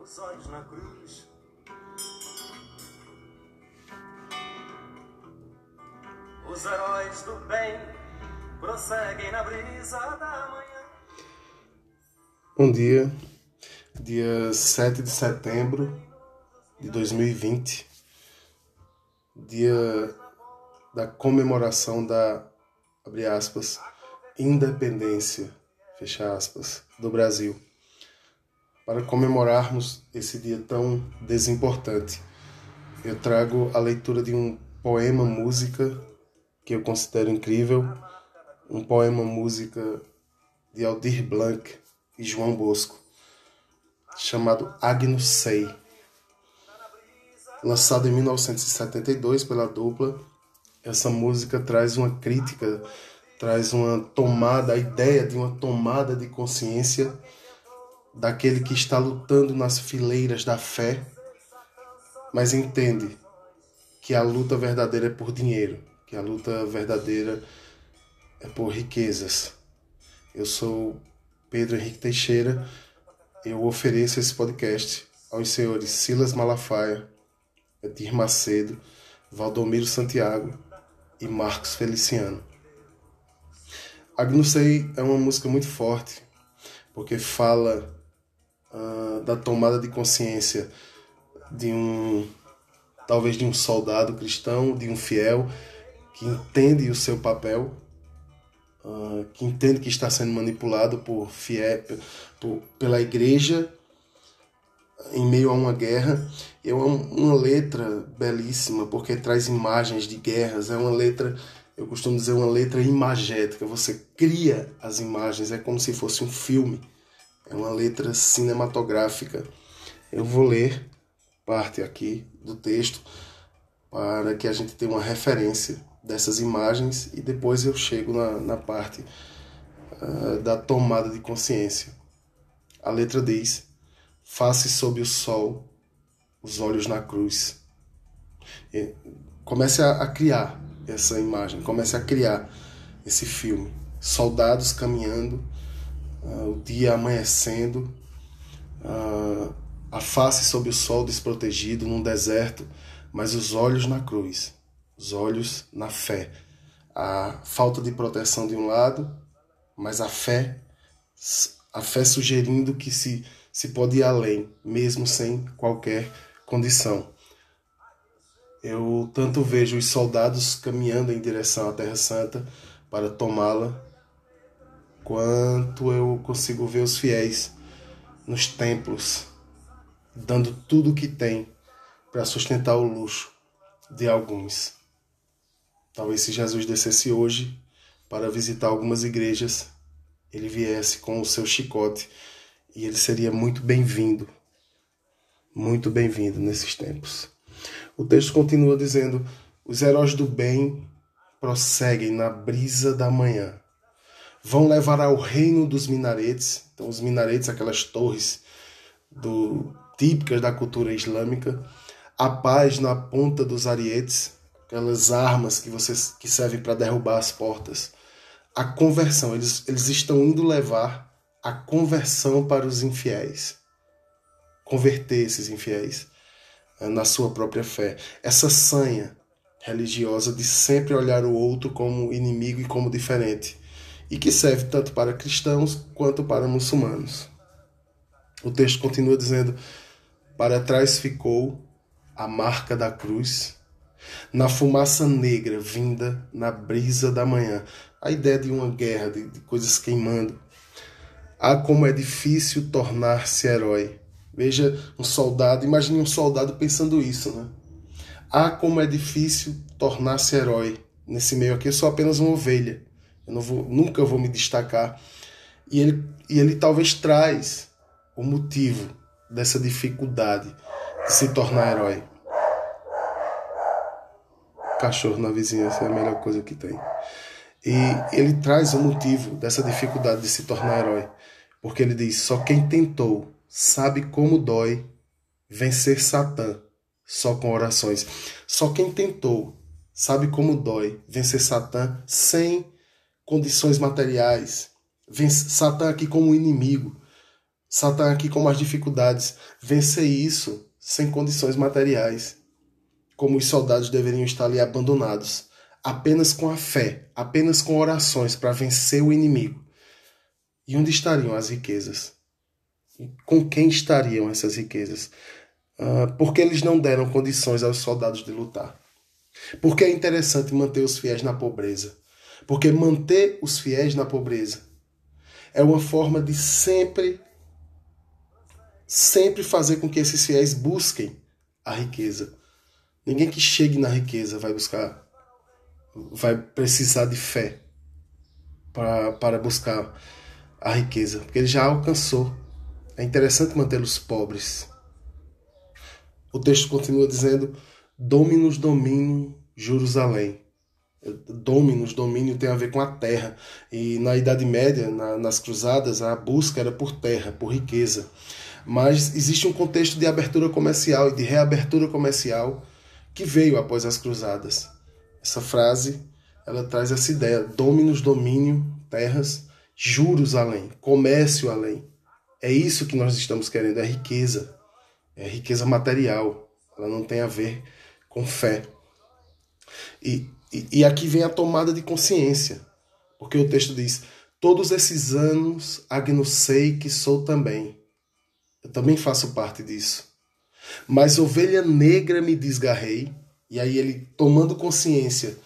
Os olhos na cruz. Os heróis do bem prosseguem na brisa da manhã. Bom dia, dia 7 de setembro de 2020, dia da comemoração da, abre aspas, independência, fecha aspas, do Brasil. Para comemorarmos esse dia tão desimportante, eu trago a leitura de um poema música que eu considero incrível, um poema música de Aldir Blanc e João Bosco, chamado Agnus Sei, lançado em 1972 pela dupla. Essa música traz uma crítica, traz uma tomada, a ideia de uma tomada de consciência daquele que está lutando nas fileiras da fé, mas entende que a luta verdadeira é por dinheiro, que a luta verdadeira é por riquezas. Eu sou Pedro Henrique Teixeira, eu ofereço esse podcast aos senhores Silas Malafaia, Edir Macedo, Valdomiro Santiago e Marcos Feliciano. Agnusei é uma música muito forte, porque fala uh, da tomada de consciência de um talvez de um soldado cristão, de um fiel que entende o seu papel, uh, que entende que está sendo manipulado por fiel, por, pela igreja em meio a uma guerra. É uma, uma letra belíssima porque traz imagens de guerras. É uma letra, eu costumo dizer, uma letra imagética. Você cria as imagens, é como se fosse um filme. É uma letra cinematográfica. Eu vou ler parte aqui do texto para que a gente tenha uma referência dessas imagens e depois eu chego na, na parte uh, da tomada de consciência. A letra diz: Face sob o sol, os olhos na cruz. E comece a, a criar essa imagem, comece a criar esse filme. Soldados caminhando, uh, o dia amanhecendo, uh, a face sob o sol desprotegido num deserto, mas os olhos na cruz, os olhos na fé. A falta de proteção de um lado, mas a fé, a fé sugerindo que se, se pode ir além, mesmo sem qualquer condição. Eu tanto vejo os soldados caminhando em direção à Terra Santa para tomá-la, quanto eu consigo ver os fiéis nos templos, dando tudo o que tem para sustentar o luxo de alguns. Talvez se Jesus descesse hoje para visitar algumas igrejas, ele viesse com o seu chicote e ele seria muito bem-vindo, muito bem-vindo nesses tempos. O texto continua dizendo: os heróis do bem prosseguem na brisa da manhã vão levar ao reino dos minaretes. Então, os minaretes, aquelas torres do, típicas da cultura islâmica, a paz na ponta dos arietes, aquelas armas que, vocês, que servem para derrubar as portas. A conversão, eles, eles estão indo levar a conversão para os infiéis. Converter esses infiéis eh, na sua própria fé. Essa sanha religiosa de sempre olhar o outro como inimigo e como diferente e que serve tanto para cristãos quanto para muçulmanos. O texto continua dizendo: Para trás ficou a marca da cruz, na fumaça negra vinda na brisa da manhã. A ideia de uma guerra, de, de coisas queimando. Ah, como é difícil tornar-se herói. Veja um soldado, imagine um soldado pensando isso, né? Ah, como é difícil tornar-se herói. Nesse meio aqui eu sou apenas uma ovelha eu não vou, nunca vou me destacar. E ele, e ele talvez traz o motivo dessa dificuldade de se tornar herói. Cachorro na vizinhança é a melhor coisa que tem. E ele traz o motivo dessa dificuldade de se tornar herói. Porque ele diz: só quem tentou sabe como dói vencer Satã só com orações. Só quem tentou sabe como dói vencer Satã sem condições materiais. Vence Satã aqui como inimigo. Satã aqui com as dificuldades, vencer isso sem condições materiais, como os soldados deveriam estar ali abandonados, apenas com a fé, apenas com orações para vencer o inimigo. E onde estariam as riquezas? Com quem estariam essas riquezas? Uh, porque eles não deram condições aos soldados de lutar. Porque é interessante manter os fiéis na pobreza. Porque manter os fiéis na pobreza é uma forma de sempre, sempre fazer com que esses fiéis busquem a riqueza. Ninguém que chegue na riqueza vai buscar, vai precisar de fé para, para buscar a riqueza, porque ele já alcançou. É interessante mantê-los pobres. O texto continua dizendo: Dominus domínio Jerusalém. Dominus, domínio tem a ver com a terra. E na Idade Média, na, nas cruzadas, a busca era por terra, por riqueza. Mas existe um contexto de abertura comercial e de reabertura comercial que veio após as cruzadas. Essa frase ela traz essa ideia: dominus, domínio, terras, juros além, comércio além. É isso que nós estamos querendo, é riqueza. É riqueza material. Ela não tem a ver com fé. E, e, aqui vem a tomada de consciência, porque o texto diz: Todos esses anos agnosei que sou também. Eu também faço parte disso. Mas ovelha negra me desgarrei, e aí ele tomando consciência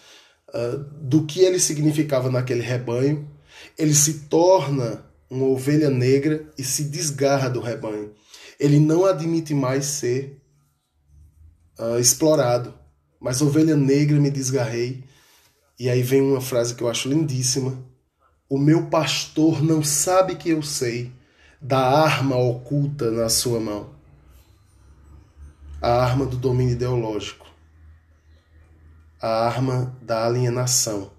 uh, do que ele significava naquele rebanho, ele se torna uma ovelha negra e se desgarra do rebanho. Ele não admite mais ser uh, explorado. Mas ovelha negra me desgarrei. E aí vem uma frase que eu acho lindíssima. O meu pastor não sabe que eu sei da arma oculta na sua mão. A arma do domínio ideológico. A arma da alienação.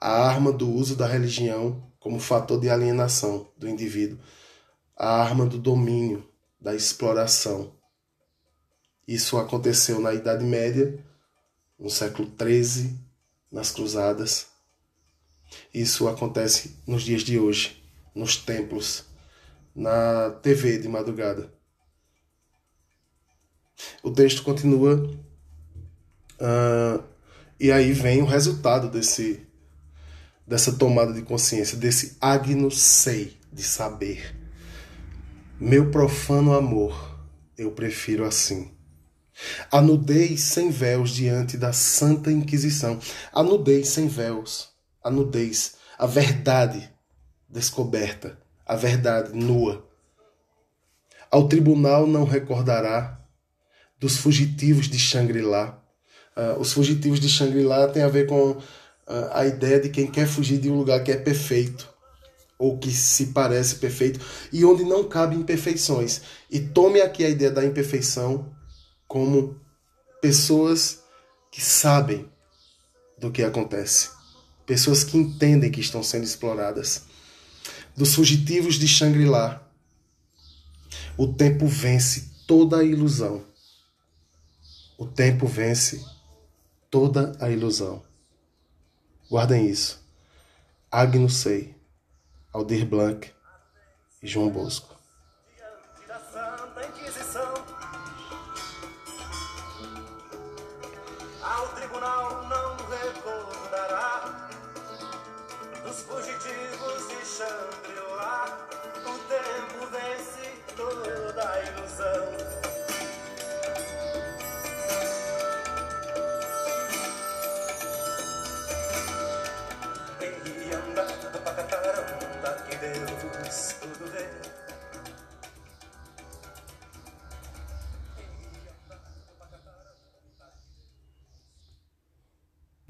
A arma do uso da religião como fator de alienação do indivíduo. A arma do domínio, da exploração. Isso aconteceu na Idade Média, no século XIII, nas Cruzadas. Isso acontece nos dias de hoje, nos templos, na TV de madrugada. O texto continua, uh, e aí vem o resultado desse, dessa tomada de consciência, desse sei de saber. Meu profano amor, eu prefiro assim. A nudez sem véus diante da Santa Inquisição. A nudez sem véus. A nudez. A verdade descoberta. A verdade nua. Ao tribunal não recordará dos fugitivos de Shangri-La. Uh, os fugitivos de Shangri-La tem a ver com uh, a ideia de quem quer fugir de um lugar que é perfeito ou que se parece perfeito e onde não cabe imperfeições. E tome aqui a ideia da imperfeição como pessoas que sabem do que acontece, pessoas que entendem que estão sendo exploradas. Dos fugitivos de Shangri-La, o tempo vence toda a ilusão. O tempo vence toda a ilusão. Guardem isso. Agnus Sei, Aldir Blanc e João Bosco. ao tribunal não recordará dos fugitivos de chandrilá. O tempo vence toda a ilusão.